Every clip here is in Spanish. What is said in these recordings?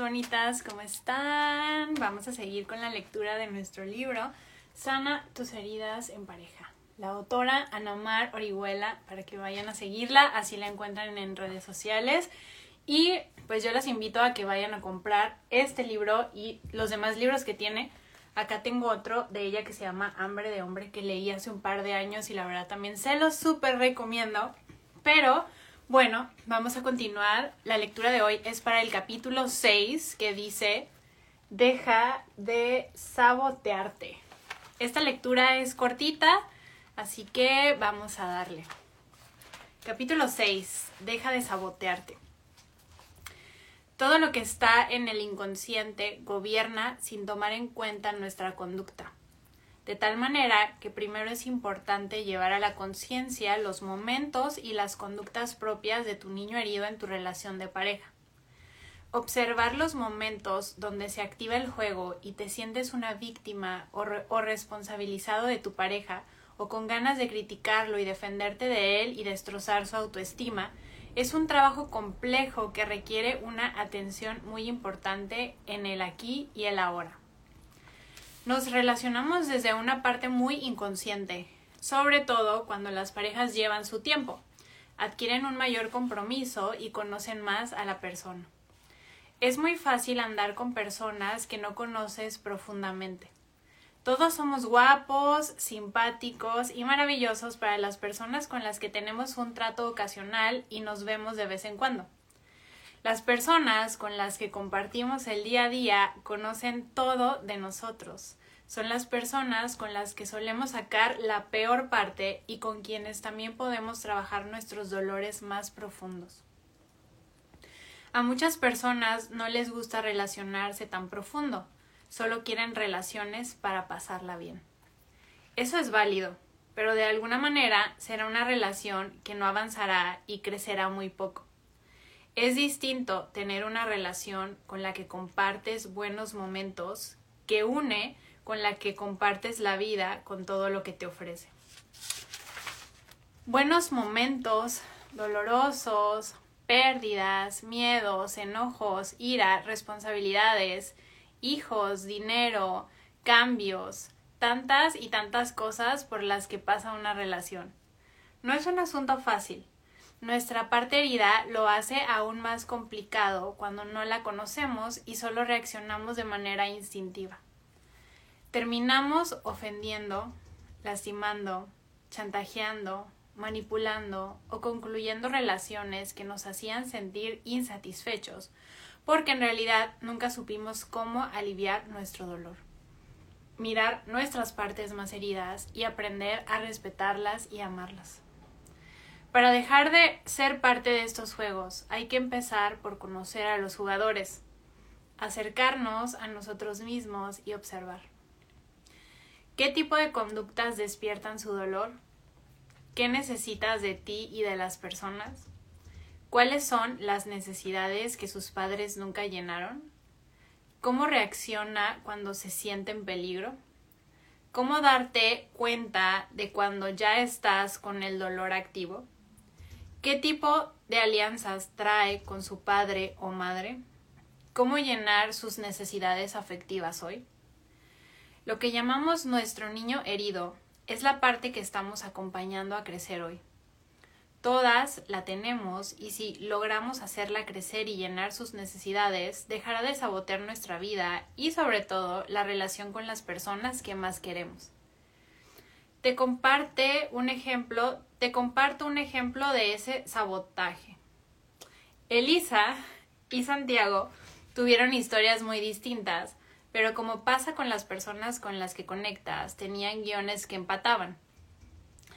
bonitas, ¿cómo están? Vamos a seguir con la lectura de nuestro libro Sana tus heridas en pareja. La autora Anamar Orihuela, para que vayan a seguirla, así la encuentran en redes sociales. Y pues yo las invito a que vayan a comprar este libro y los demás libros que tiene. Acá tengo otro de ella que se llama Hambre de Hombre que leí hace un par de años y la verdad también se los súper recomiendo. Pero bueno, vamos a continuar. La lectura de hoy es para el capítulo 6 que dice, deja de sabotearte. Esta lectura es cortita, así que vamos a darle. Capítulo 6, deja de sabotearte. Todo lo que está en el inconsciente gobierna sin tomar en cuenta nuestra conducta de tal manera que primero es importante llevar a la conciencia los momentos y las conductas propias de tu niño herido en tu relación de pareja. Observar los momentos donde se activa el juego y te sientes una víctima o, o, responsabilizado de tu pareja o con ganas de criticarlo y defenderte de él y destrozar su autoestima, es un trabajo complejo que requiere una atención muy importante en el aquí y el ahora. Nos relacionamos desde una parte muy inconsciente, sobre todo cuando las parejas llevan su tiempo, adquieren un mayor compromiso y conocen más a la persona. Es muy fácil andar con personas que no conoces profundamente. Todos somos guapos, simpáticos y maravillosos para las personas con las que tenemos un trato ocasional y nos vemos de vez en cuando. Las personas con las que compartimos el día a día conocen todo de nosotros. Son las personas con las que solemos sacar la peor parte y con quienes también podemos trabajar nuestros dolores más profundos. A muchas personas no les gusta relacionarse tan profundo, solo quieren relaciones para pasarla bien. Eso es válido, pero de alguna manera será una relación que no avanzará y crecerá muy poco. Es distinto tener una relación con la que compartes buenos momentos, que une con la que compartes la vida con todo lo que te ofrece. Buenos momentos, dolorosos, pérdidas, miedos, enojos, ira, responsabilidades, hijos, dinero, cambios, tantas y tantas cosas por las que pasa una relación. No es un asunto fácil, nuestra parte herida lo hace aún más complicado cuando no la conocemos y solo reaccionamos de manera instintiva. Terminamos ofendiendo, lastimando, chantajeando, manipulando o concluyendo relaciones que nos hacían sentir insatisfechos, porque en realidad nunca supimos cómo aliviar nuestro dolor. Mirar nuestras partes más heridas y aprender a respetarlas y amarlas. Para dejar de ser parte de estos juegos hay que empezar por conocer a los jugadores, acercarnos a nosotros mismos y observar. ¿Qué tipo de conductas despiertan su dolor? ¿Qué necesitas de ti y de las personas? ¿Cuáles son las necesidades que sus padres nunca llenaron? ¿Cómo reacciona cuando se siente en peligro? ¿Cómo darte cuenta de cuando ya estás con el dolor activo? ¿Qué tipo de alianzas trae con su padre o madre? ¿Cómo llenar sus necesidades afectivas hoy? Lo que llamamos nuestro niño herido es la parte que estamos acompañando a crecer hoy. Todas la tenemos y si logramos hacerla crecer y llenar sus necesidades, dejará de sabotear nuestra vida y sobre todo la relación con las personas que más queremos. Te comparte un ejemplo te comparto un ejemplo de ese sabotaje. Elisa y Santiago tuvieron historias muy distintas, pero como pasa con las personas con las que conectas, tenían guiones que empataban.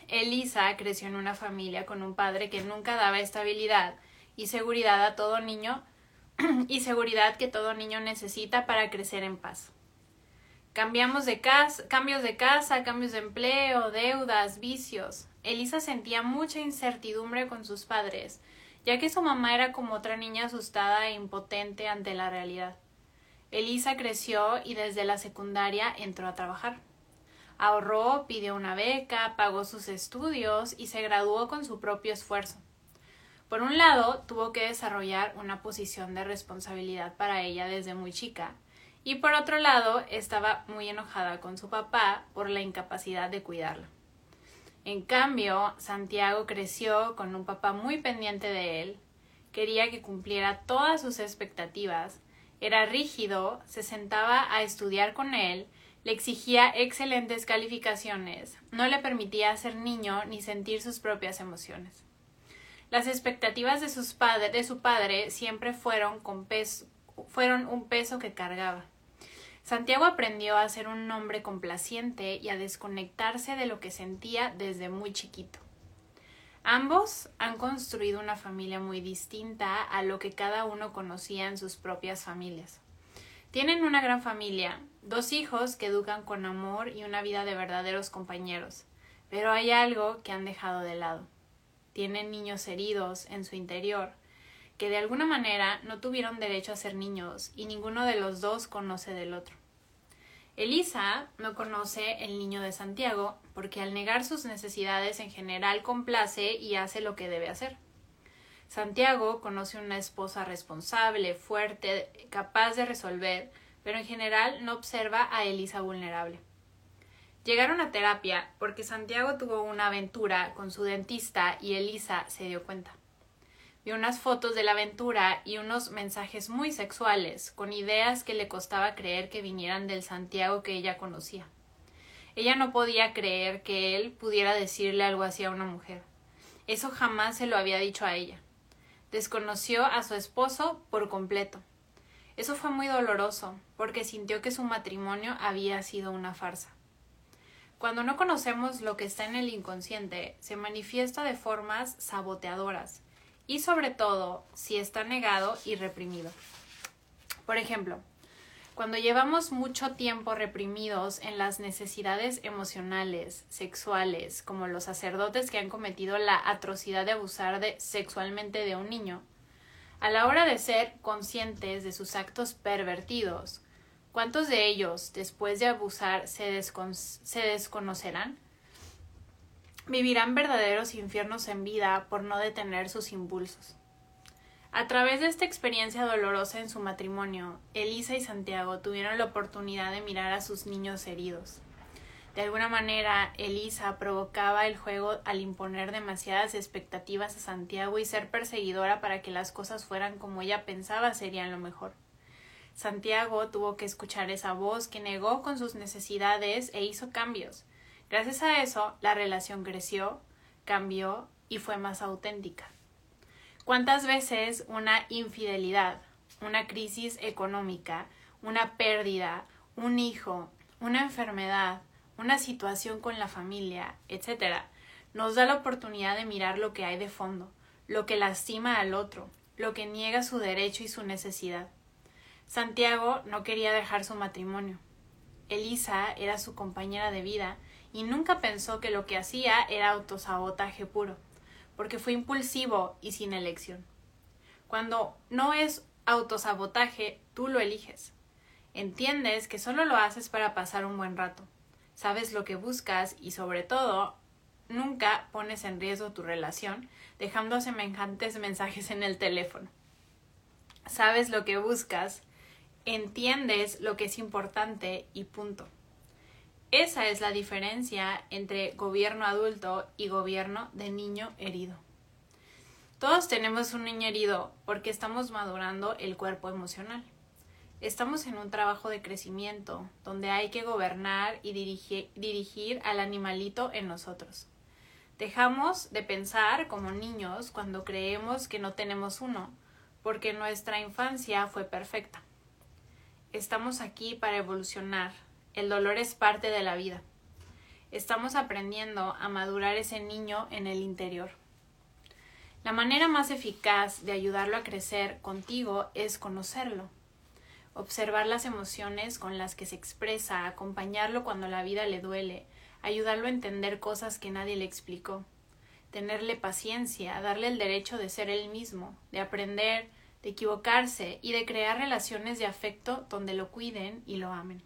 Elisa creció en una familia con un padre que nunca daba estabilidad y seguridad a todo niño y seguridad que todo niño necesita para crecer en paz. Cambiamos de casa, cambios de casa, cambios de empleo, deudas, vicios. Elisa sentía mucha incertidumbre con sus padres, ya que su mamá era como otra niña asustada e impotente ante la realidad. Elisa creció y desde la secundaria entró a trabajar. Ahorró, pidió una beca, pagó sus estudios y se graduó con su propio esfuerzo. Por un lado, tuvo que desarrollar una posición de responsabilidad para ella desde muy chica, y por otro lado, estaba muy enojada con su papá por la incapacidad de cuidarla. En cambio, Santiago creció con un papá muy pendiente de él, quería que cumpliera todas sus expectativas, era rígido, se sentaba a estudiar con él, le exigía excelentes calificaciones, no le permitía ser niño ni sentir sus propias emociones. Las expectativas de, sus de su padre siempre fueron, un peso que cargaba. Santiago aprendió a ser un hombre complaciente y a desconectarse de lo que sentía desde muy chiquito. Ambos han construido una familia muy distinta a lo que cada uno conocía en sus propias familias. Tienen una gran familia, dos hijos que educan con amor y una vida de verdaderos compañeros, pero hay algo que han dejado de lado. Tienen niños heridos en su interior, que de alguna manera no tuvieron derecho a ser niños y ninguno de los dos conoce del otro. Elisa no conoce el niño de Santiago porque al negar sus necesidades en general complace y hace lo que debe hacer. Santiago conoce una esposa responsable, fuerte, capaz de resolver, pero en general no observa a Elisa vulnerable. Llegaron a terapia porque Santiago tuvo una aventura con su dentista y Elisa se dio cuenta y unas fotos de la aventura y unos mensajes muy sexuales, con ideas que le costaba creer que vinieran del Santiago que ella conocía. Ella no podía creer que él pudiera decirle algo así a una mujer. Eso jamás se lo había dicho a ella. Desconoció a su esposo por completo. Eso fue muy doloroso, porque sintió que su matrimonio había sido una farsa. Cuando no conocemos lo que está en el inconsciente, se manifiesta de formas saboteadoras, y sobre todo si está negado y reprimido. Por ejemplo, cuando llevamos mucho tiempo reprimidos en las necesidades emocionales, sexuales, como los sacerdotes que han cometido la atrocidad de abusar sexualmente de un niño, a la hora de ser conscientes de sus actos pervertidos, ¿cuántos de ellos, después de abusar, se desconocerán? Vivirán verdaderos infiernos en vida por no detener sus impulsos. A través de esta experiencia dolorosa en su matrimonio, Elisa y Santiago tuvieron la oportunidad de mirar a sus niños heridos. De alguna manera, Elisa provocaba el juego al imponer demasiadas expectativas a Santiago y ser perseguidora para que las cosas fueran como ella pensaba serían lo mejor. Santiago tuvo que escuchar esa voz que negó con sus necesidades e hizo cambios. Gracias a eso, la relación creció, cambió y fue más auténtica. ¿Cuántas veces una infidelidad, una crisis económica, una pérdida, un hijo, una enfermedad, una situación con la familia, etcétera, nos da la oportunidad de mirar lo que hay de fondo, lo que lastima al otro, lo que niega su derecho y su necesidad. Santiago no quería dejar su matrimonio. Elisa era su compañera de vida y nunca pensó que lo que hacía era autosabotaje puro, porque fue impulsivo y sin elección. Cuando no es autosabotaje, tú lo eliges. Entiendes que solo lo haces para pasar un buen rato. Sabes lo que buscas y sobre todo nunca pones en riesgo tu relación dejando semejantes mensajes en el teléfono. Sabes lo que buscas, entiendes lo que es importante y punto. Esa es la diferencia entre gobierno adulto y gobierno de niño herido. Todos tenemos un niño herido porque estamos madurando el cuerpo emocional. Estamos en un trabajo de crecimiento donde hay que gobernar y dirigir, al animalito en nosotros. Dejamos de pensar como niños cuando creemos que no tenemos uno, porque nuestra infancia fue perfecta. Estamos aquí para evolucionar, el dolor es parte de la vida. Estamos aprendiendo a madurar ese niño en el interior. La manera más eficaz de ayudarlo a crecer contigo es conocerlo, observar las emociones con las que se expresa, acompañarlo cuando la vida le duele, ayudarlo a entender cosas que nadie le explicó, tenerle paciencia, darle el derecho de ser él mismo, de aprender, de equivocarse y de crear relaciones de afecto donde lo cuiden y lo amen.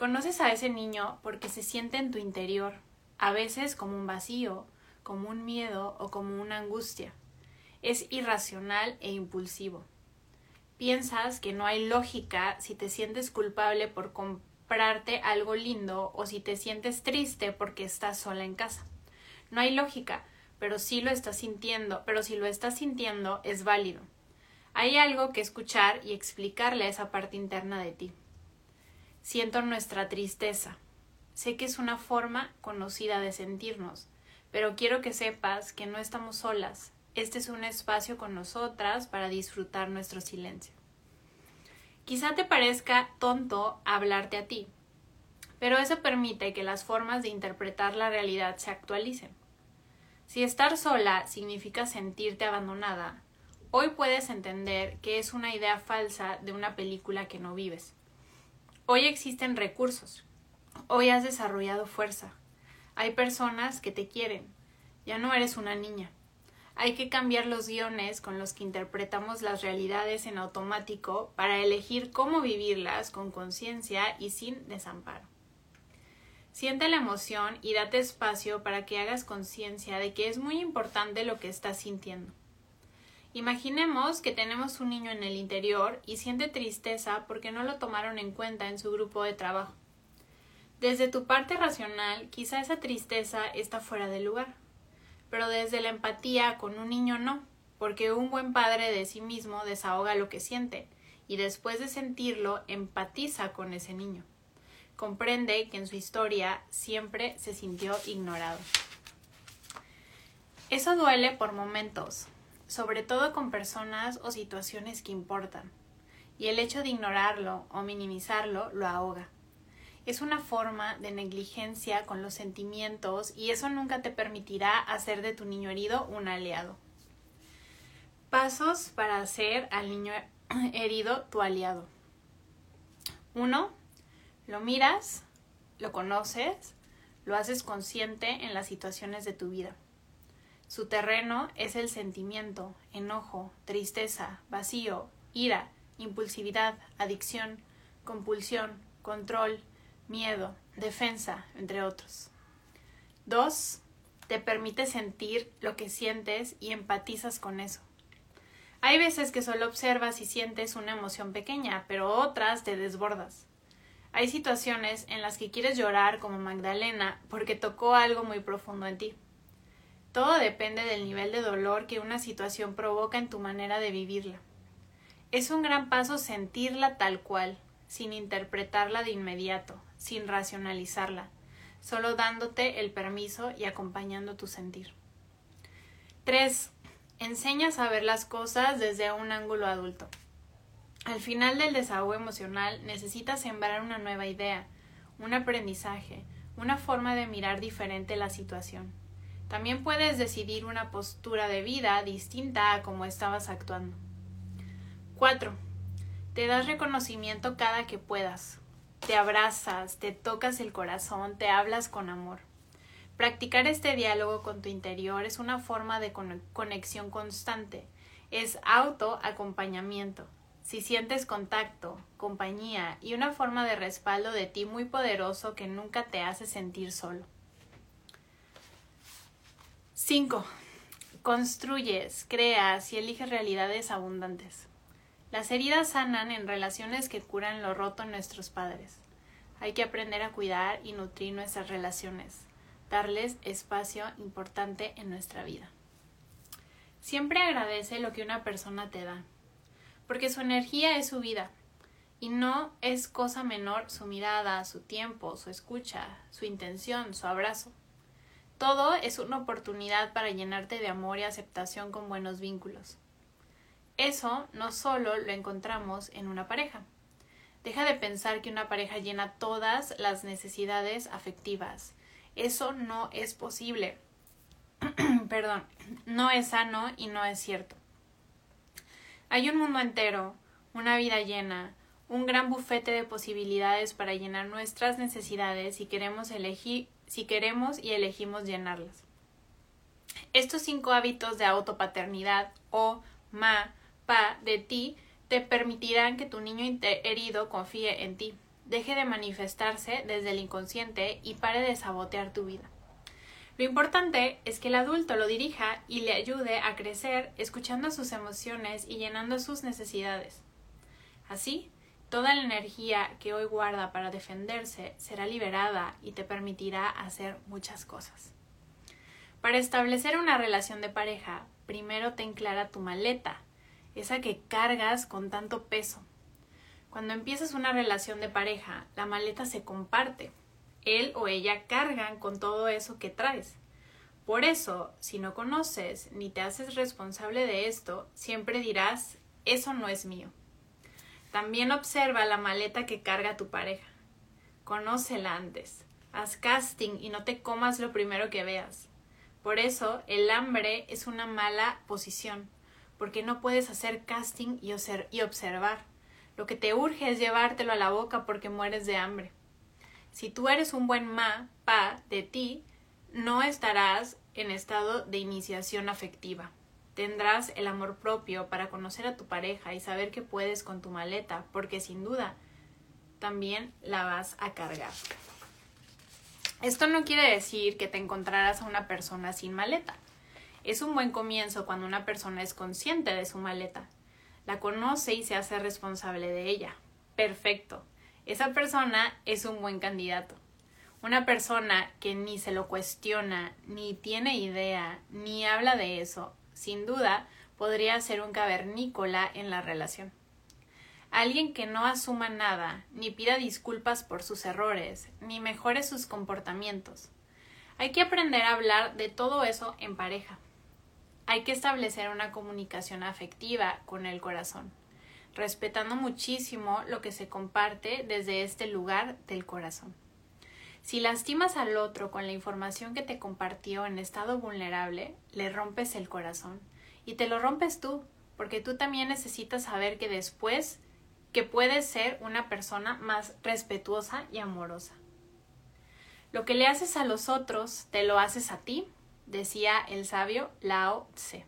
Conoces a ese niño porque se siente en tu interior, a veces como un vacío, como un miedo o como una angustia. Es irracional e impulsivo. Piensas que no hay lógica si te sientes culpable por comprarte algo lindo o si te sientes triste porque estás sola en casa. No hay lógica, pero sí lo estás sintiendo, pero si lo estás sintiendo es válido. Hay algo que escuchar y explicarle a esa parte interna de ti. Siento nuestra tristeza. Sé que es una forma conocida de sentirnos, pero quiero que sepas que no estamos solas. Este es un espacio con nosotras para disfrutar nuestro silencio. Quizá te parezca tonto hablarte a ti, pero eso permite que las formas de interpretar la realidad se actualicen. Si estar sola significa sentirte abandonada, hoy puedes entender que es una idea falsa de una película que no vives. Hoy existen recursos. Hoy has desarrollado fuerza. Hay personas que te quieren. Ya no eres una niña. Hay que cambiar los guiones con los que interpretamos las realidades en automático para elegir cómo vivirlas con conciencia y sin desamparo. Siente la emoción y date espacio para que hagas conciencia de que es muy importante lo que estás sintiendo. Imaginemos que tenemos un niño en el interior y siente tristeza porque no lo tomaron en cuenta en su grupo de trabajo. Desde tu parte racional, quizá esa tristeza está fuera de lugar, pero desde la empatía con un niño no, porque un buen padre de sí mismo desahoga lo que siente y después de sentirlo empatiza con ese niño comprende que en su historia siempre se sintió ignorado. Eso duele por momentos, sobre todo con personas o situaciones que importan, y el hecho de ignorarlo o minimizarlo lo ahoga. Es una forma de negligencia con los sentimientos y eso nunca te permitirá hacer de tu niño herido un aliado. Pasos para hacer al niño herido tu aliado. 1. Lo miras, lo conoces, lo haces consciente en las situaciones de tu vida. Su terreno es el sentimiento, enojo, tristeza, vacío, ira, impulsividad, adicción, compulsión, control, miedo, defensa, entre otros. 2. Te permite sentir lo que sientes y empatizas con eso. Hay veces que solo observas y sientes una emoción pequeña, pero otras te desbordas. Hay situaciones en las que quieres llorar como Magdalena porque tocó algo muy profundo en ti. Todo depende del nivel de dolor que una situación provoca en tu manera de vivirla. Es un gran paso sentirla tal cual, sin interpretarla de inmediato, sin racionalizarla, solo dándote el permiso y acompañando tu sentir. 3. Enseñas a ver las cosas desde un ángulo adulto. Al final del desahogo emocional necesitas sembrar una nueva idea, un aprendizaje, una forma de mirar diferente la situación. También puedes decidir una postura de vida distinta a como estabas actuando. 4. Te das reconocimiento cada que puedas. Te abrazas, te tocas el corazón, te hablas con amor. Practicar este diálogo con tu interior es una forma de conexión constante, es autoacompañamiento si sientes contacto, compañía y una forma de respaldo de ti muy poderoso que nunca te hace sentir solo. 5. Construyes, creas y eliges realidades abundantes. Las heridas sanan en relaciones que curan lo roto en nuestros padres. Hay que aprender a cuidar y nutrir nuestras relaciones, darles espacio importante en nuestra vida. Siempre agradece lo que una persona te da porque su energía es su vida y no es cosa menor su mirada, su tiempo, su escucha, su intención, su abrazo. Todo es una oportunidad para llenarte de amor y aceptación con buenos vínculos. Eso no solo lo encontramos en una pareja. Deja de pensar que una pareja llena todas las necesidades afectivas. Eso no es posible. Perdón, no es sano y no es cierto. Hay un mundo entero, una vida llena, un gran bufete de posibilidades para llenar nuestras necesidades si queremos elegir, si queremos y elegimos llenarlas. Estos cinco hábitos de autopaternidad o ma, pa de ti te permitirán que tu niño herido confíe en ti, deje de manifestarse desde el inconsciente y pare de sabotear tu vida. Lo importante es que el adulto lo dirija y le ayude a crecer escuchando sus emociones y llenando sus necesidades. Así, toda la energía que hoy guarda para defenderse será liberada y te permitirá hacer muchas cosas. Para establecer una relación de pareja, primero ten clara tu maleta, esa que cargas con tanto peso. Cuando empiezas una relación de pareja, la maleta se comparte él o ella cargan con todo eso que traes. Por eso, si no conoces ni te haces responsable de esto, siempre dirás, eso no es mío. También observa la maleta que carga tu pareja. Conócela antes. Haz casting y no te comas lo primero que veas. Por eso, el hambre es una mala posición, porque no puedes hacer casting y observar. Lo que te urge es llevártelo a la boca porque mueres de hambre. Si tú eres un buen ma, pa de ti, no estarás en estado de iniciación afectiva. Tendrás el amor propio para conocer a tu pareja y saber que puedes con tu maleta, porque sin duda también la vas a cargar. Esto no quiere decir que te encontrarás a una persona sin maleta. Es un buen comienzo cuando una persona es consciente de su maleta, la conoce y se hace responsable de ella. Perfecto esa persona es un buen candidato. Una persona que ni se lo cuestiona, ni tiene idea, ni habla de eso, sin duda podría ser un cavernícola en la relación. Alguien que no asuma nada, ni pida disculpas por sus errores, ni mejore sus comportamientos. Hay que aprender a hablar de todo eso en pareja. Hay que establecer una comunicación afectiva con el corazón respetando muchísimo lo que se comparte desde este lugar del corazón. Si lastimas al otro con la información que te compartió en estado vulnerable, le rompes el corazón y te lo rompes tú, porque tú también necesitas saber que después que puedes ser una persona más respetuosa y amorosa. Lo que le haces a los otros, te lo haces a ti, decía el sabio Lao Tse.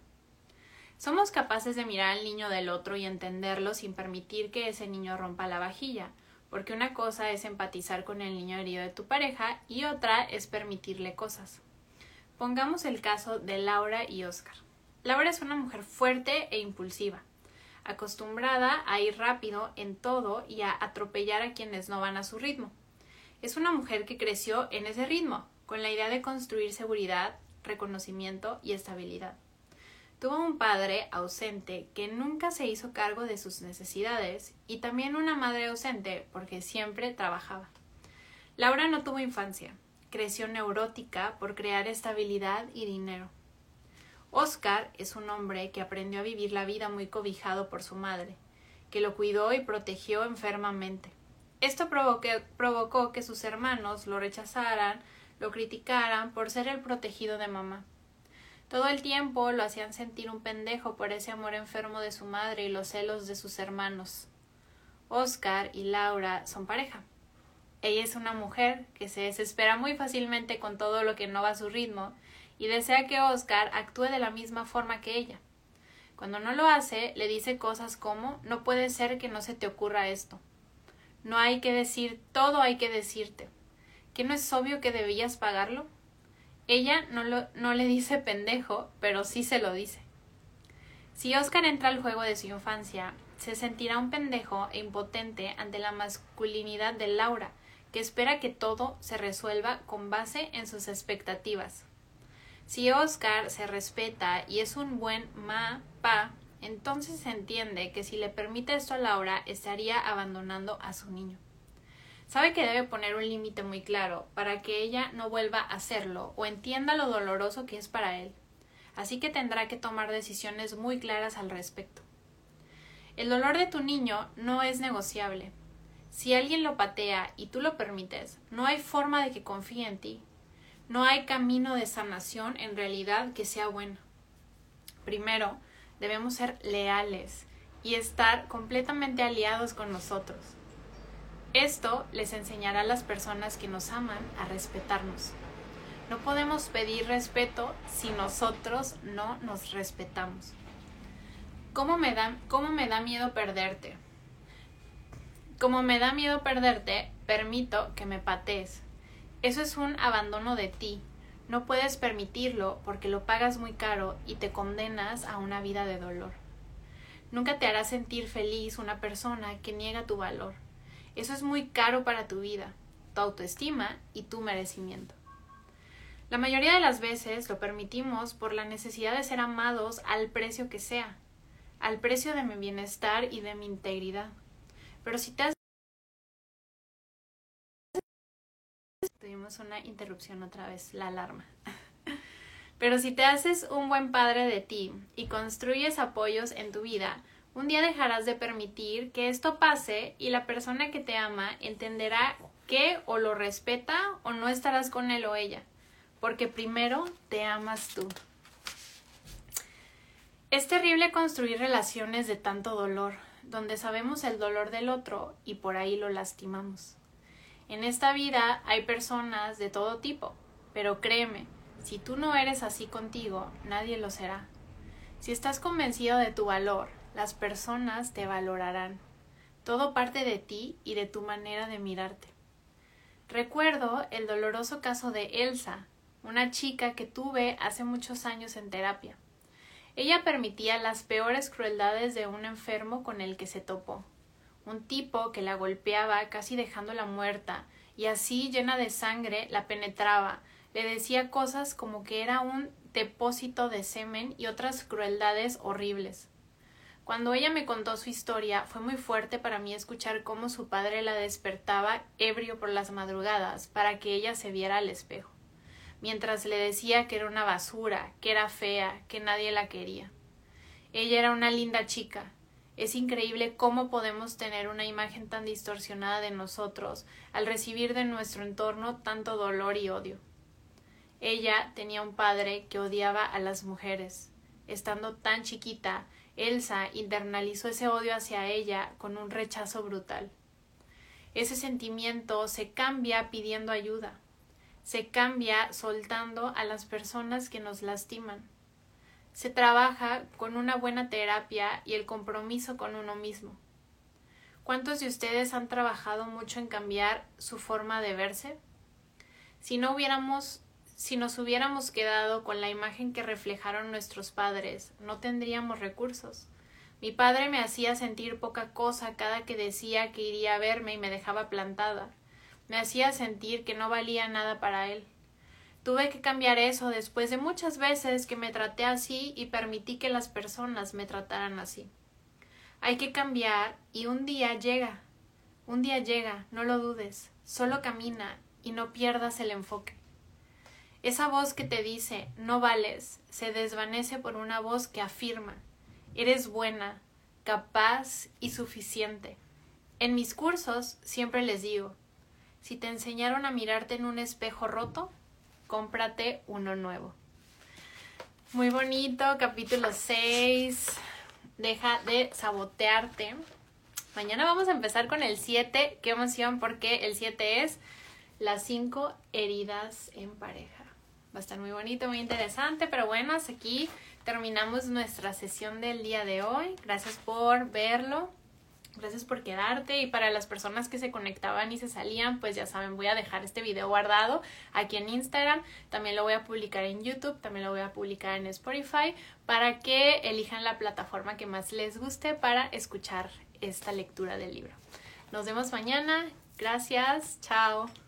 Somos capaces de mirar al niño del otro y entenderlo sin permitir que ese niño rompa la vajilla, porque una cosa es empatizar con el niño herido de tu pareja y otra es permitirle cosas. Pongamos el caso de Laura y Oscar. Laura es una mujer fuerte e impulsiva, acostumbrada a ir rápido en todo y a atropellar a quienes no van a su ritmo. Es una mujer que creció en ese ritmo, con la idea de construir seguridad, reconocimiento y estabilidad. Tuvo un padre ausente que nunca se hizo cargo de sus necesidades y también una madre ausente porque siempre trabajaba. Laura no tuvo infancia, creció neurótica por crear estabilidad y dinero. Oscar es un hombre que aprendió a vivir la vida muy cobijado por su madre, que lo cuidó y protegió enfermamente. Esto provocó que sus hermanos lo rechazaran, lo criticaran por ser el protegido de mamá. Todo el tiempo lo hacían sentir un pendejo por ese amor enfermo de su madre y los celos de sus hermanos. Oscar y Laura son pareja. Ella es una mujer que se desespera muy fácilmente con todo lo que no va a su ritmo y desea que Oscar actúe de la misma forma que ella. Cuando no lo hace, le dice cosas como no puede ser que no se te ocurra esto. No hay que decir todo hay que decirte. ¿Que no es obvio que debías pagarlo? Ella no, le dice pendejo, pero sí se lo dice. Si Oscar entra al juego de su infancia, se sentirá un pendejo e impotente ante la masculinidad de Laura, que espera que todo se resuelva con base en sus expectativas. Si Oscar se respeta y es un buen ma pa, entonces se entiende que si le permite esto a Laura estaría abandonando a su niño. Sabe que debe poner un límite muy claro para que ella no vuelva a hacerlo o entienda lo doloroso que es para él. Así que tendrá que tomar decisiones muy claras al respecto. El dolor de tu niño no es negociable. Si alguien lo patea y tú lo permites, no hay forma de que confíe en ti. No hay camino de sanación en realidad que sea bueno. Primero, debemos ser leales y estar completamente aliados con nosotros. Esto les enseñará a las personas que nos aman a respetarnos. No podemos pedir respeto si nosotros no nos respetamos. ¿Cómo me da, cómo me da miedo perderte? Como me da miedo perderte, permito que me patees. Eso es un abandono de ti. No puedes permitirlo porque lo pagas muy caro y te condenas a una vida de dolor. Nunca te hará sentir feliz una persona que niega tu valor. Eso es muy caro para tu vida, tu autoestima y tu merecimiento. La mayoría de las veces lo permitimos por la necesidad de ser amados al precio que sea, al precio de mi bienestar y de mi integridad. Pero si te has... Tuvimos una interrupción otra vez, la alarma. Pero si te haces un buen padre de ti y construyes apoyos en tu vida, un día dejarás de permitir que esto pase y la persona que te ama entenderá que o lo respeta o no estarás con él o ella porque primero te amas tú. Es terrible construir relaciones de tanto dolor, donde sabemos el dolor del otro y por ahí lo lastimamos. En esta vida hay personas de todo tipo, pero créeme, si tú no eres así contigo, nadie lo será. Si estás convencido de tu valor, las personas te valorarán. Todo parte de ti y de tu manera de mirarte. Recuerdo el doloroso caso de Elsa, una chica que tuve hace muchos años en terapia. Ella permitía las peores crueldades de un enfermo con el que se topó. Un tipo que la golpeaba casi dejándola muerta, y así llena de sangre la penetraba, le decía cosas como que era un depósito de semen y otras crueldades horribles. Cuando ella me contó su historia, fue muy fuerte para mí escuchar cómo su padre la despertaba ebrio por las madrugadas para que ella se viera al espejo mientras le decía que era una basura, que era fea, que nadie la quería. Ella era una linda chica. Es increíble cómo podemos tener una imagen tan distorsionada de nosotros al recibir de nuestro entorno tanto dolor y odio. Ella tenía un padre que odiaba a las mujeres. Estando tan chiquita, Elsa internalizó ese odio hacia ella con un rechazo brutal. Ese sentimiento se cambia pidiendo ayuda se cambia soltando a las personas que nos lastiman. Se trabaja con una buena terapia y el compromiso con uno mismo. ¿Cuántos de ustedes han trabajado mucho en cambiar su forma de verse? Si no hubiéramos si nos hubiéramos quedado con la imagen que reflejaron nuestros padres, no tendríamos recursos. Mi padre me hacía sentir poca cosa cada que decía que iría a verme y me dejaba plantada me hacía sentir que no valía nada para él. Tuve que cambiar eso después de muchas veces que me traté así y permití que las personas me trataran así. Hay que cambiar y un día llega. Un día llega, no lo dudes, solo camina y no pierdas el enfoque. Esa voz que te dice no vales se desvanece por una voz que afirma eres buena, capaz y suficiente. En mis cursos siempre les digo si te enseñaron a mirarte en un espejo roto, cómprate uno nuevo. Muy bonito, capítulo 6. Deja de sabotearte. Mañana vamos a empezar con el 7. Qué emoción porque el 7 es las 5 heridas en pareja. Va a estar muy bonito, muy interesante, pero bueno, hasta aquí terminamos nuestra sesión del día de hoy. Gracias por verlo. Gracias por quedarte y para las personas que se conectaban y se salían, pues ya saben, voy a dejar este video guardado aquí en Instagram, también lo voy a publicar en YouTube, también lo voy a publicar en Spotify para que elijan la plataforma que más les guste para escuchar esta lectura del libro. Nos vemos mañana, gracias, chao.